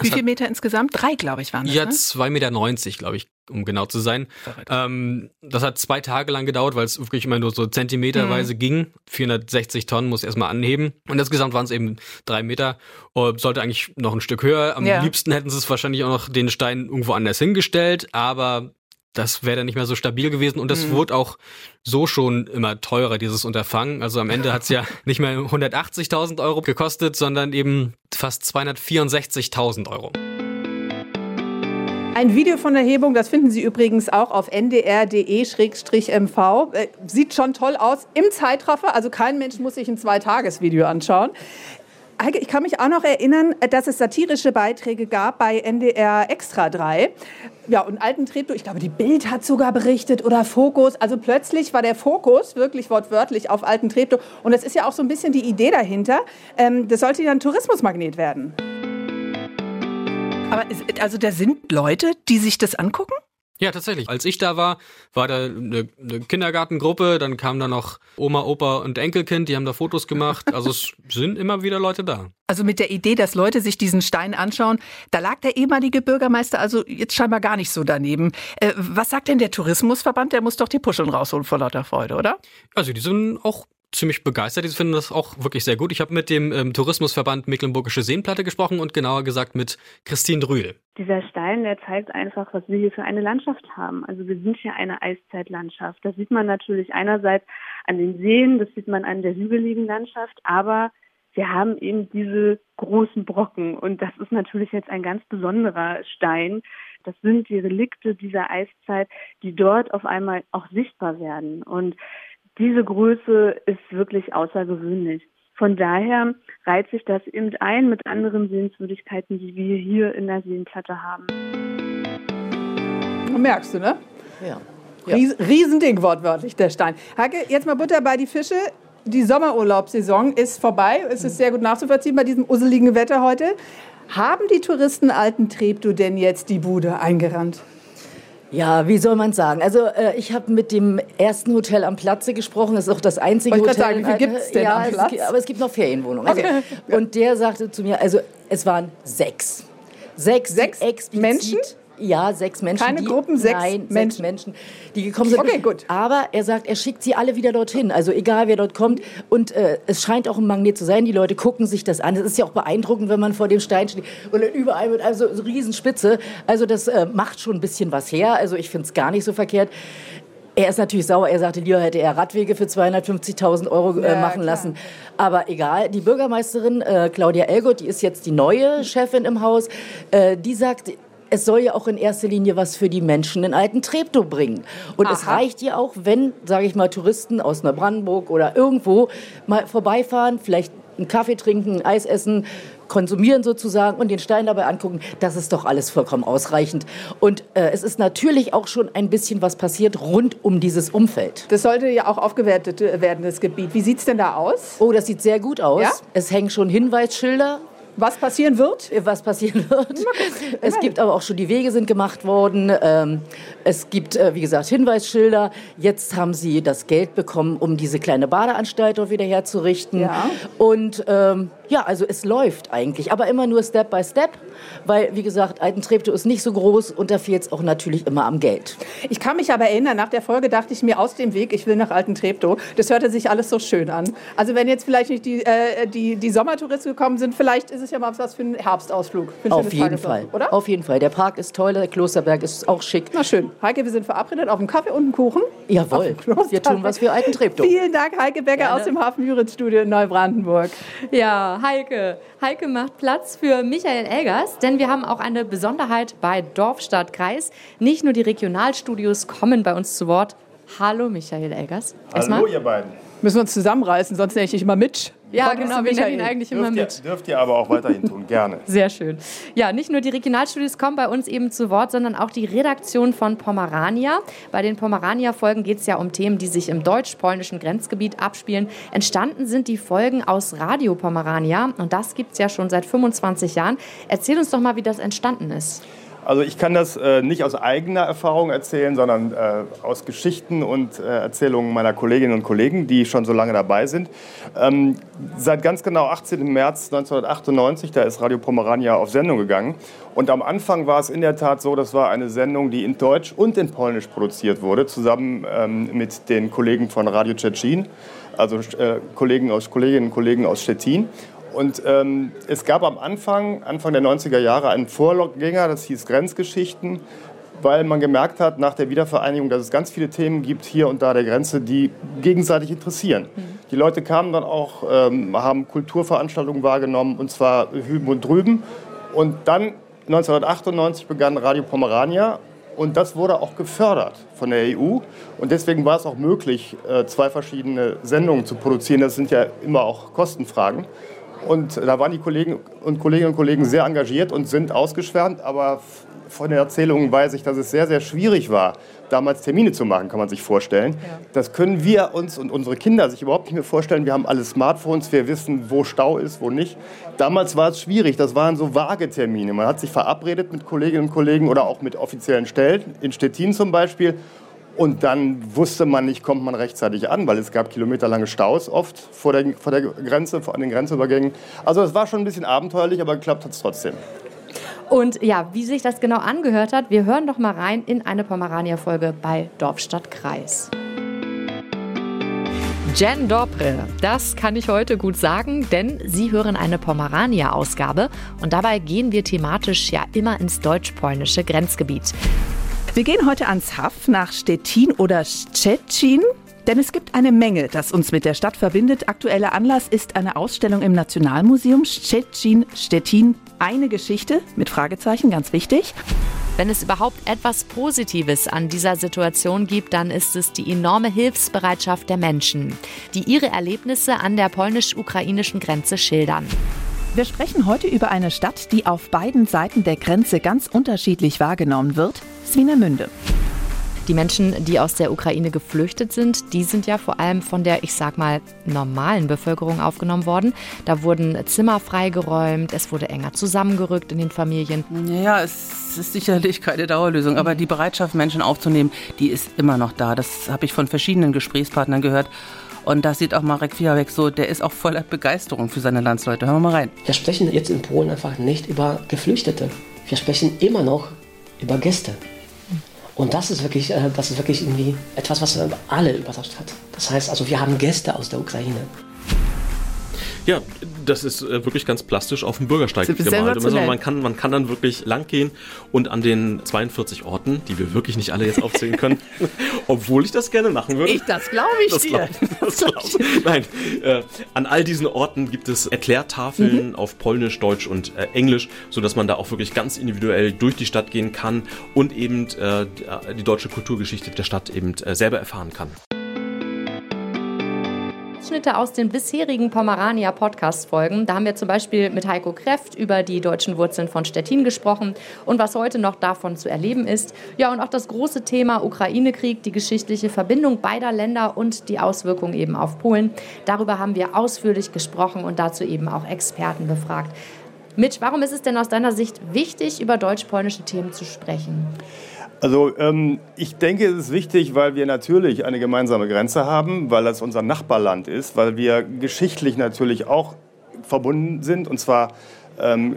Wie viele Meter insgesamt? Drei, glaube ich, waren das. Ja, ne? 2,90 Meter, glaube ich, um genau zu sein. Ähm, das hat zwei Tage lang gedauert, weil es wirklich immer nur so zentimeterweise mhm. ging. 460 Tonnen muss erstmal anheben. Und insgesamt waren es eben drei Meter. Oh, sollte eigentlich noch ein Stück höher. Am ja. liebsten hätten sie es wahrscheinlich auch noch den Stein irgendwo anders hingestellt, aber das wäre dann nicht mehr so stabil gewesen und das mhm. wurde auch so schon immer teurer, dieses Unterfangen. Also am Ende hat's ja nicht mehr 180.000 Euro gekostet, sondern eben fast 264.000 Euro. Ein Video von der Hebung, das finden Sie übrigens auch auf ndr.de-mv. Äh, sieht schon toll aus im Zeitraffer, also kein Mensch muss sich ein Zweitagesvideo anschauen. Ich kann mich auch noch erinnern, dass es satirische Beiträge gab bei NDR Extra 3. Ja, und Alten Treptow, ich glaube, die Bild hat sogar berichtet oder Fokus. Also plötzlich war der Fokus wirklich wortwörtlich auf Alten Treptow. Und das ist ja auch so ein bisschen die Idee dahinter. Ähm, das sollte ja ein Tourismusmagnet werden. Aber also da sind Leute, die sich das angucken? Ja, tatsächlich. Als ich da war, war da eine, eine, Kindergartengruppe, dann kamen da noch Oma, Opa und Enkelkind, die haben da Fotos gemacht. Also es sind immer wieder Leute da. Also mit der Idee, dass Leute sich diesen Stein anschauen, da lag der ehemalige Bürgermeister also jetzt scheinbar gar nicht so daneben. Äh, was sagt denn der Tourismusverband? Der muss doch die Puscheln rausholen vor lauter Freude, oder? Also die sind auch ziemlich begeistert. Die finden das auch wirklich sehr gut. Ich habe mit dem ähm, Tourismusverband Mecklenburgische Seenplatte gesprochen und genauer gesagt mit Christine Drühl. Dieser Stein, der zeigt einfach, was wir hier für eine Landschaft haben. Also wir sind hier eine Eiszeitlandschaft. Das sieht man natürlich einerseits an den Seen, das sieht man an der hügeligen Landschaft, aber wir haben eben diese großen Brocken und das ist natürlich jetzt ein ganz besonderer Stein. Das sind die Relikte dieser Eiszeit, die dort auf einmal auch sichtbar werden. Und diese Größe ist wirklich außergewöhnlich. Von daher reiht sich das eben ein mit anderen Sehenswürdigkeiten, die wir hier in der Seenplatte haben. Merkst du, ne? Ja. Ries Riesending wortwörtlich, der Stein. Hacke, jetzt mal Butter bei die Fische. Die Sommerurlaubssaison ist vorbei. Es ist sehr gut nachzuvollziehen bei diesem usseligen Wetter heute. Haben die Touristen Alten Treptow denn jetzt die Bude eingerannt? Ja, wie soll man sagen? Also äh, ich habe mit dem ersten Hotel am Platze gesprochen. Das ist auch das einzige Wollte Hotel. Sagen, wie viel gibt es denn ja, am Platz? Es, aber es gibt noch Ferienwohnungen. Also, Und der sagte zu mir, also es waren sechs. Sechs, sechs Menschen? Ja, sechs Menschen. Keine die, Gruppen, sechs nein, Menschen. sechs Menschen, die gekommen sind. Okay, gut. Aber er sagt, er schickt sie alle wieder dorthin. Also egal, wer dort kommt. Und äh, es scheint auch ein Magnet zu sein. Die Leute gucken sich das an. Es ist ja auch beeindruckend, wenn man vor dem Stein steht und dann überall mit also so Riesenspitze. Also das äh, macht schon ein bisschen was her. Also ich finde es gar nicht so verkehrt. Er ist natürlich sauer. Er sagte, lieber hätte er Radwege für 250.000 Euro äh, Ja, machen klar. lassen. Aber egal. Die Bürgermeisterin äh, Claudia Elgott, die ist jetzt die neue Chefin im Haus, äh, die sagt, es soll ja auch in erster Linie was für die Menschen in Alten Treptow bringen. Und es Aha. reicht ja auch, wenn, sage ich mal, Touristen aus Neubrandenburg oder irgendwo mal vorbeifahren, vielleicht einen Kaffee trinken, ein Eis essen, konsumieren sozusagen und den Stein dabei angucken. Das ist doch alles vollkommen ausreichend. Und äh, es ist natürlich auch schon ein bisschen was passiert rund um dieses Umfeld. Das sollte ja auch aufgewertet werden, das Gebiet. Wie sieht es denn da aus? Oh, das sieht sehr gut aus. Ja? Es hängen schon Hinweisschilder. Was passieren wird? Was passieren wird. Es gibt aber auch schon, die Wege sind gemacht worden. Ähm, es gibt, äh, wie gesagt, Hinweisschilder. Jetzt haben sie das Geld bekommen, um diese kleine Badeanstalt dort wieder herzurichten. Ja. Und ähm, ja, also es läuft eigentlich, aber immer nur Step by Step, weil, wie gesagt, Altentreptow ist nicht so groß und da fehlt es auch natürlich immer am Geld. Ich kann mich aber erinnern, nach der Folge dachte ich mir aus dem Weg, ich will nach Alten Treptow. Das hörte sich alles so schön an. Also wenn jetzt vielleicht nicht die, äh, die, die Sommertouristen gekommen sind, vielleicht ist es ja mal was für einen Herbstausflug. Für ein Auf jeden Fall. Oder? Auf jeden Fall. Der Park ist toll, der Klosterberg ist auch schick. Na schön. Heike, wir sind verabredet auf einen Kaffee und einen Kuchen. Jawohl, wir tun was für Altentreptow. Vielen Dank, Heike Becker Gerne. aus dem Hafen Müritz Studio in Neubrandenburg. Ja, Heike. Heike macht Platz für Michael Elgers, denn wir haben auch eine Besonderheit bei Dorf, Stadt, Kreis. Nicht nur die Regionalstudios kommen bei uns zu Wort. Hallo Michael Elgers. Hallo, ihr beiden. Müssen wir uns zusammenreißen, sonst nenne ich dich immer Mitch. Ja, bist genau, wir nennen ihn eigentlich immer Dürft ihr, mit. dürft ihr aber auch weiterhin tun, gerne. Sehr schön. Ja, nicht nur die Regionalstudios kommen bei uns eben zu Wort, sondern auch die Redaktion von Pomerania. Bei den Pomerania-Folgen geht es ja um Themen, die sich im deutsch-polnischen Grenzgebiet abspielen. Entstanden sind die Folgen aus Radio Pomerania und das gibt es ja schon seit 25 Jahren. Erzähl uns doch mal, wie das entstanden ist. Also ich kann das äh, nicht aus eigener Erfahrung erzählen, sondern äh, aus Geschichten und äh, Erzählungen meiner Kolleginnen und Kollegen, die schon so lange dabei sind. Ähm, seit ganz genau 18. März 1998, da ist Radio Pomerania auf Sendung gegangen. Und am Anfang war es in der Tat so, das war eine Sendung, die in Deutsch und in Polnisch produziert wurde, zusammen ähm, mit den Kollegen von Radio Tschetschen, also äh, Kollegen Kolleginnen und Kollegen aus Stettin. Und ähm, es gab am Anfang, Anfang der 90er Jahre, einen Vorgänger, das hieß Grenzgeschichten, weil man gemerkt hat nach der Wiedervereinigung, dass es ganz viele Themen gibt hier und da der Grenze, die gegenseitig interessieren. Die Leute kamen dann auch, ähm, haben Kulturveranstaltungen wahrgenommen, und zwar hüben und drüben. Und dann 1998 begann Radio Pomerania und das wurde auch gefördert von der EU. Und deswegen war es auch möglich, äh, zwei verschiedene Sendungen zu produzieren. Das sind ja immer auch Kostenfragen. Und da waren die Kollegen und Kolleginnen und Kollegen sehr engagiert und sind ausgeschwärmt. Aber von den Erzählungen weiß ich, dass es sehr, sehr schwierig war, damals Termine zu machen, kann man sich vorstellen. Ja. Das können wir uns und unsere Kinder sich überhaupt nicht mehr vorstellen. Wir haben alle Smartphones, wir wissen, wo Stau ist, wo nicht. Damals war es schwierig, das waren so vage Termine. Man hat sich verabredet mit Kolleginnen und Kollegen oder auch mit offiziellen Stellen, in Stettin zum Beispiel. Und dann wusste man nicht, kommt man rechtzeitig an, weil es gab kilometerlange Staus oft vor der, vor der Grenze, vor den Grenzübergängen. Also es war schon ein bisschen abenteuerlich, aber geklappt hat es trotzdem. Und ja, wie sich das genau angehört hat, wir hören doch mal rein in eine Pomerania-Folge bei Dorfstadt Kreis. Jen Dopre, das kann ich heute gut sagen, denn Sie hören eine Pomerania-Ausgabe und dabei gehen wir thematisch ja immer ins deutsch-polnische Grenzgebiet. Wir gehen heute ans Haff nach Stettin oder Szczecin. Denn es gibt eine Menge, das uns mit der Stadt verbindet. Aktueller Anlass ist eine Ausstellung im Nationalmuseum Szczecin, Stettin. Eine Geschichte mit Fragezeichen, ganz wichtig. Wenn es überhaupt etwas Positives an dieser Situation gibt, dann ist es die enorme Hilfsbereitschaft der Menschen, die ihre Erlebnisse an der polnisch-ukrainischen Grenze schildern. Wir sprechen heute über eine Stadt, die auf beiden Seiten der Grenze ganz unterschiedlich wahrgenommen wird, Swinemünde. Die Menschen, die aus der Ukraine geflüchtet sind, die sind ja vor allem von der, ich sag mal, normalen Bevölkerung aufgenommen worden. Da wurden Zimmer freigeräumt, es wurde enger zusammengerückt in den Familien. Ja, es ist sicherlich keine Dauerlösung, aber die Bereitschaft, Menschen aufzunehmen, die ist immer noch da. Das habe ich von verschiedenen Gesprächspartnern gehört. Und da sieht auch Marek Fiawek so, der ist auch voller Begeisterung für seine Landsleute. Hören wir mal rein. Wir sprechen jetzt in Polen einfach nicht über Geflüchtete. Wir sprechen immer noch über Gäste. Und das ist wirklich, äh, das ist wirklich irgendwie etwas, was alle überrascht hat. Das heißt, also wir haben Gäste aus der Ukraine. Ja, das ist äh, wirklich ganz plastisch auf dem Bürgersteig gemalt. Also man, kann, man kann dann wirklich lang gehen und an den 42 Orten, die wir wirklich nicht alle jetzt aufzählen können, obwohl ich das gerne machen würde. Ich, das glaube ich das dir. Glaub, das glaub, nein, äh, an all diesen Orten gibt es Erklärtafeln mhm. auf Polnisch, Deutsch und äh, Englisch, sodass man da auch wirklich ganz individuell durch die Stadt gehen kann und eben äh, die deutsche Kulturgeschichte der Stadt eben äh, selber erfahren kann. Ausschnitte aus den bisherigen Pomerania Podcast-Folgen. Da haben wir zum Beispiel mit Heiko Kreft über die deutschen Wurzeln von Stettin gesprochen und was heute noch davon zu erleben ist. Ja, und auch das große Thema Ukraine-Krieg, die geschichtliche Verbindung beider Länder und die Auswirkungen eben auf Polen. Darüber haben wir ausführlich gesprochen und dazu eben auch Experten befragt. Mitch, warum ist es denn aus deiner Sicht wichtig, über deutsch-polnische Themen zu sprechen? Also ähm, ich denke, es ist wichtig, weil wir natürlich eine gemeinsame Grenze haben, weil das unser Nachbarland ist, weil wir geschichtlich natürlich auch verbunden sind. Und zwar ähm,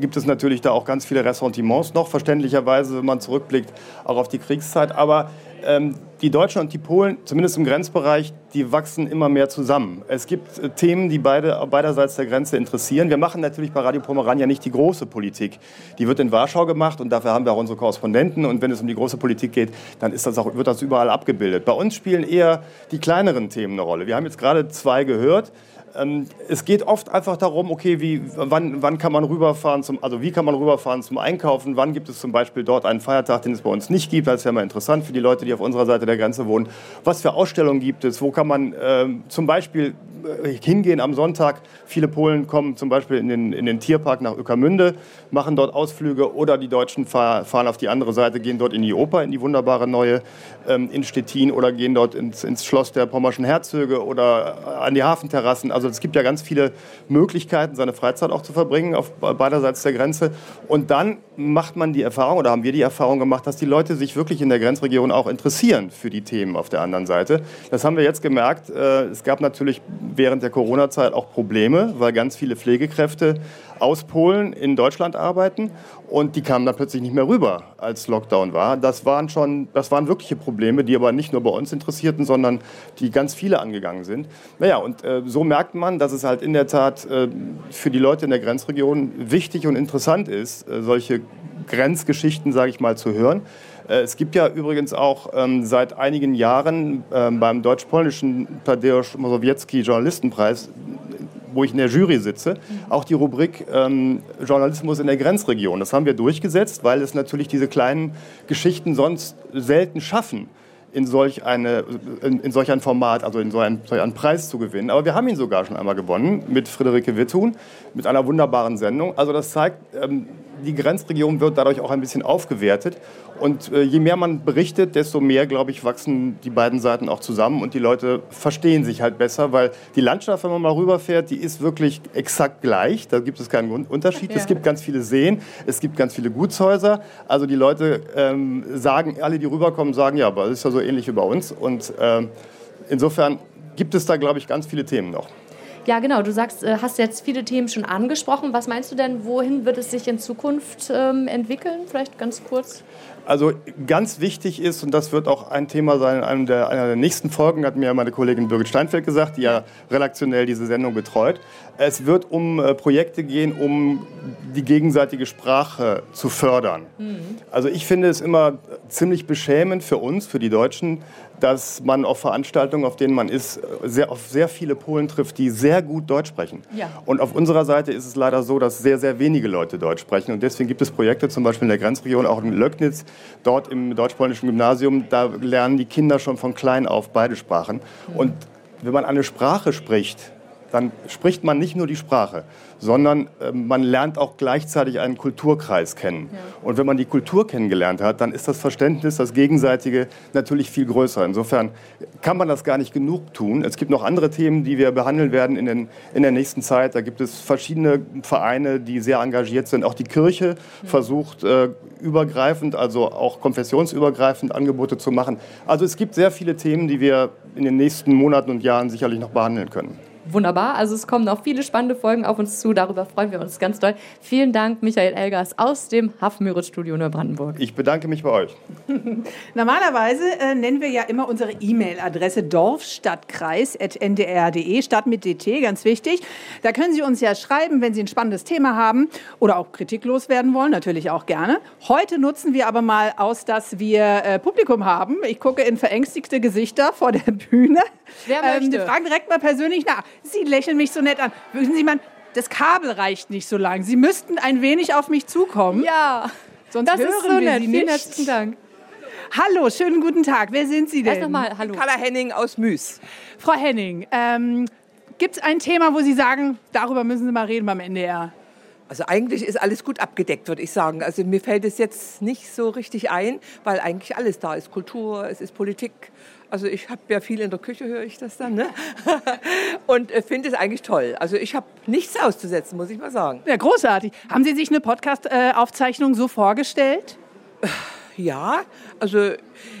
gibt es natürlich da auch ganz viele Ressentiments noch, verständlicherweise, wenn man zurückblickt, auch auf die Kriegszeit. Aber ähm, die Deutschen und die Polen, zumindest im Grenzbereich, die wachsen immer mehr zusammen. Es gibt äh, Themen, die beide beiderseits der Grenze interessieren. Wir machen natürlich bei Radio Pomerania nicht die große Politik. Die wird in Warschau gemacht und dafür haben wir auch unsere Korrespondenten. Und wenn es um die große Politik geht, dann ist das auch, wird das überall abgebildet. Bei uns spielen eher die kleineren Themen eine Rolle. Wir haben jetzt gerade zwei gehört. Ähm, es geht oft einfach darum, okay, wie, wann, wann kann man rüberfahren, zum, also wie kann man rüberfahren zum Einkaufen, wann gibt es zum Beispiel dort einen Feiertag, den es bei uns nicht gibt, das ja mal interessant für die Leute, die auf unserer Seite der Grenze wohnen. Was für Ausstellungen gibt es, wo kann man äh, zum Beispiel äh, hingehen am Sonntag. Viele Polen kommen zum Beispiel in den, in den Tierpark nach Ueckermünde, machen dort Ausflüge oder die Deutschen fahr, fahren auf die andere Seite, gehen dort in die Oper, in die wunderbare neue ähm, in Stettin oder gehen dort ins, ins Schloss der Pommerschen Herzöge oder äh, an die Hafenterrassen. Also es gibt ja ganz viele Möglichkeiten, seine Freizeit auch zu verbringen auf beiderseits der Grenze. Und dann macht man die Erfahrung oder haben wir die Erfahrung gemacht, dass die Leute sich wirklich in der Grenzregion auch interessieren für die Themen auf der anderen Seite. Das haben wir jetzt gemerkt. Äh, es gab natürlich während der Corona-Zeit auch Probleme, weil ganz viele Pflegekräfte aus Polen in Deutschland arbeiten und die kamen dann plötzlich nicht mehr rüber, als Lockdown war. Das waren schon, das waren wirkliche Probleme, die aber nicht nur bei uns interessierten, sondern die ganz viele angegangen sind. Naja, und äh, so merkt man, dass es halt in der Tat äh, für die Leute in der Grenzregion wichtig und interessant ist, äh, solche Grenzgeschichten, sage ich mal, zu hören. Äh, es gibt ja übrigens auch ähm, seit einigen Jahren ähm, beim deutsch-polnischen Tadeusz Mazowiecki Journalistenpreis wo ich in der Jury sitze, auch die Rubrik ähm, Journalismus in der Grenzregion. Das haben wir durchgesetzt, weil es natürlich diese kleinen Geschichten sonst selten schaffen in solch, eine, in, in solch ein Format, also in so einen, solch einen Preis zu gewinnen. Aber wir haben ihn sogar schon einmal gewonnen mit Friederike Witthuhn, mit einer wunderbaren Sendung. Also das zeigt, ähm, die Grenzregion wird dadurch auch ein bisschen aufgewertet. Und äh, je mehr man berichtet, desto mehr, glaube ich, wachsen die beiden Seiten auch zusammen und die Leute verstehen sich halt besser, weil die Landschaft, wenn man mal rüberfährt, die ist wirklich exakt gleich. Da gibt es keinen Unterschied. Ja. Es gibt ganz viele Seen, es gibt ganz viele Gutshäuser. Also die Leute ähm, sagen, alle, die rüberkommen, sagen, ja, aber das ist ja so ähnlich wie bei uns. Und äh, insofern gibt es da, glaube ich, ganz viele Themen noch. Ja, genau. Du sagst, äh, hast jetzt viele Themen schon angesprochen. Was meinst du denn, wohin wird es sich in Zukunft ähm, entwickeln? Vielleicht ganz kurz. Also ganz wichtig ist, und das wird auch ein Thema sein in einer der, einer der nächsten Folgen, hat mir meine Kollegin Birgit Steinfeld gesagt, die ja redaktionell diese Sendung betreut. Es wird um äh, Projekte gehen, um die gegenseitige Sprache zu fördern. Mhm. Also ich finde es immer ziemlich beschämend für uns, für die Deutschen, dass man auf Veranstaltungen, auf denen man ist, sehr, auf sehr viele Polen trifft, die sehr gut Deutsch sprechen. Ja. Und auf unserer Seite ist es leider so, dass sehr, sehr wenige Leute Deutsch sprechen. Und deswegen gibt es Projekte, zum Beispiel in der Grenzregion, auch in Löcknitz, dort im deutsch-polnischen Gymnasium, da lernen die Kinder schon von klein auf beide Sprachen. Mhm. Und wenn man eine Sprache spricht, dann spricht man nicht nur die Sprache, sondern äh, man lernt auch gleichzeitig einen Kulturkreis kennen. Ja. Und wenn man die Kultur kennengelernt hat, dann ist das Verständnis, das Gegenseitige natürlich viel größer. Insofern kann man das gar nicht genug tun. Es gibt noch andere Themen, die wir behandeln werden in, den, in der nächsten Zeit. Da gibt es verschiedene Vereine, die sehr engagiert sind. Auch die Kirche ja. versucht äh, übergreifend, also auch konfessionsübergreifend Angebote zu machen. Also es gibt sehr viele Themen, die wir in den nächsten Monaten und Jahren sicherlich noch behandeln können wunderbar. Also es kommen noch viele spannende Folgen auf uns zu. Darüber freuen wir uns ganz doll. Vielen Dank, Michael Elgers aus dem Haff-Müritz-Studio Neubrandenburg. Ich bedanke mich bei euch. Normalerweise äh, nennen wir ja immer unsere E-Mail-Adresse dorfstadtkreis.ndr.de, Stadt mit DT, ganz wichtig. Da können Sie uns ja schreiben, wenn Sie ein spannendes Thema haben oder auch kritiklos werden wollen, natürlich auch gerne. Heute nutzen wir aber mal aus, dass wir äh, Publikum haben. Ich gucke in verängstigte Gesichter vor der Bühne. Wer möchte? Ähm, wir fragen direkt mal persönlich nach. Sie lächeln mich so nett an. Wissen Sie, man, das Kabel reicht nicht so lang. Sie müssten ein wenig auf mich zukommen. Ja, sonst das hören ist so wir nett. Sie Vielen nicht. herzlichen Dank. Hallo, schönen guten Tag. Wer sind Sie denn? Erst nochmal, hallo. Carla Henning aus Müs. Frau Henning, ähm, gibt es ein Thema, wo Sie sagen, darüber müssen Sie mal reden beim NDR? Also eigentlich ist alles gut abgedeckt, würde ich sagen. Also mir fällt es jetzt nicht so richtig ein, weil eigentlich alles da ist. Kultur, es ist Politik. Also ich habe ja viel in der Küche, höre ich das dann. Ne? Und äh, finde es eigentlich toll. Also ich habe nichts auszusetzen, muss ich mal sagen. Ja, großartig. Haben Sie sich eine Podcast-Aufzeichnung so vorgestellt? Ja, also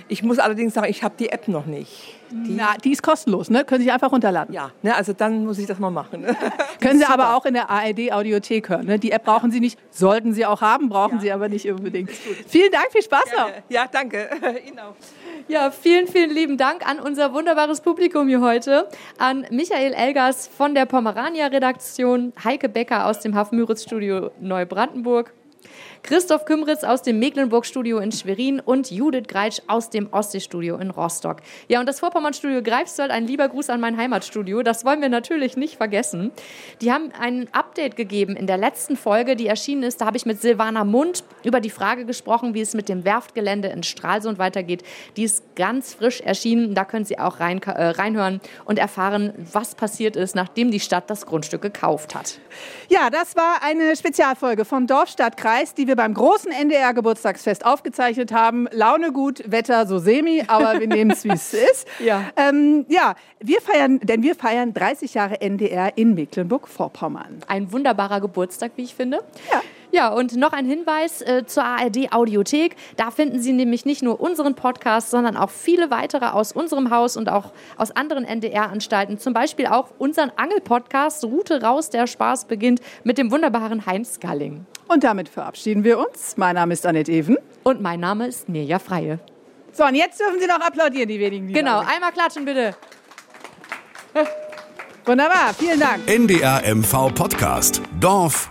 ich muss allerdings sagen, ich habe die App noch nicht. Die, Na, die ist kostenlos, ne? Können Sie einfach runterladen. Ja, ne, also dann muss ich das mal machen. Können Sie aber auch in der ARD-Audiothek hören. Ne? Die App brauchen Sie nicht, sollten Sie auch haben, brauchen ja. Sie aber nicht unbedingt. Vielen Dank, viel Spaß noch. Ja, danke. Ihnen auch. Ja, vielen, vielen lieben Dank an unser wunderbares Publikum hier heute, an Michael Elgers von der Pomerania-Redaktion, Heike Becker aus dem Haff-Müritz-Studio Neubrandenburg, Christoph Kümritz aus dem Mecklenburg-Studio in Schwerin und Judith Greitsch aus dem Ostsee-Studio in Rostock. Ja, und das Vorpommern-Studio Greifswald, ein lieber Gruß an mein Heimatstudio, das wollen wir natürlich nicht vergessen. Die haben ein Update gegeben in der letzten Folge, die erschienen ist. Da habe ich mit Silvana Mund über die Frage gesprochen, wie es mit dem Werftgelände in Stralsund weitergeht. Die ist ganz frisch erschienen. Da können Sie auch rein, äh, reinhören und erfahren, was passiert ist, nachdem die Stadt das Grundstück gekauft hat. Ja, das war eine Spezialfolge von Dorfstadtkreis, die wir beim großen NDR-Geburtstagsfest aufgezeichnet haben. Laune gut, Wetter so semi, aber wir nehmen es, wie es ist. Ja. Ähm, ja, wir feiern, denn wir feiern 30 Jahre NDR in Mecklenburg-Vorpommern. Ein wunderbarer Geburtstag, wie ich finde. Ja. Ja, und noch ein Hinweis äh, zur ARD Audiothek. Da finden Sie nämlich nicht nur unseren Podcast, sondern auch viele weitere aus unserem Haus und auch aus anderen NDR-Anstalten. Zum Beispiel auch unseren Angel-Podcast Route raus, der Spaß beginnt mit dem wunderbaren Heinz Galling. Und damit verabschieden wir uns. Mein Name ist Annette Even. Und mein Name ist Mirja Freie. So, und jetzt dürfen Sie noch applaudieren, die wenigen. Die genau, einmal klatschen bitte. Wunderbar, vielen Dank. NDR MV Podcast. Dorf